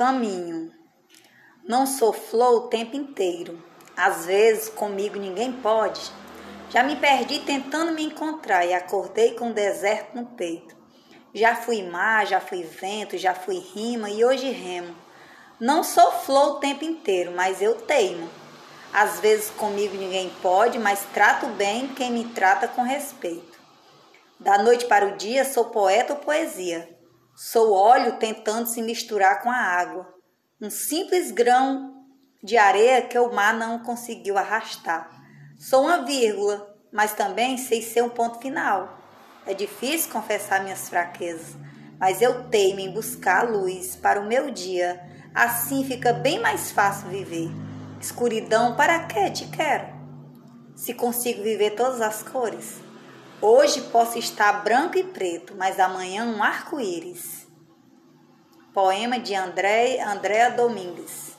Caminho. Não sou flor o tempo inteiro. Às vezes comigo ninguém pode. Já me perdi tentando me encontrar e acordei com o deserto no peito. Já fui mar, já fui vento, já fui rima e hoje remo. Não sou flor o tempo inteiro, mas eu teimo. Às vezes comigo ninguém pode, mas trato bem quem me trata com respeito. Da noite para o dia sou poeta ou poesia. Sou óleo tentando se misturar com a água. Um simples grão de areia que o mar não conseguiu arrastar. Sou uma vírgula, mas também sei ser um ponto final. É difícil confessar minhas fraquezas, mas eu teimo em buscar a luz para o meu dia. Assim fica bem mais fácil viver. Escuridão, para que te quero? Se consigo viver todas as cores. Hoje posso estar branco e preto, mas amanhã um arco-íris. Poema de André, Andréa Domingues.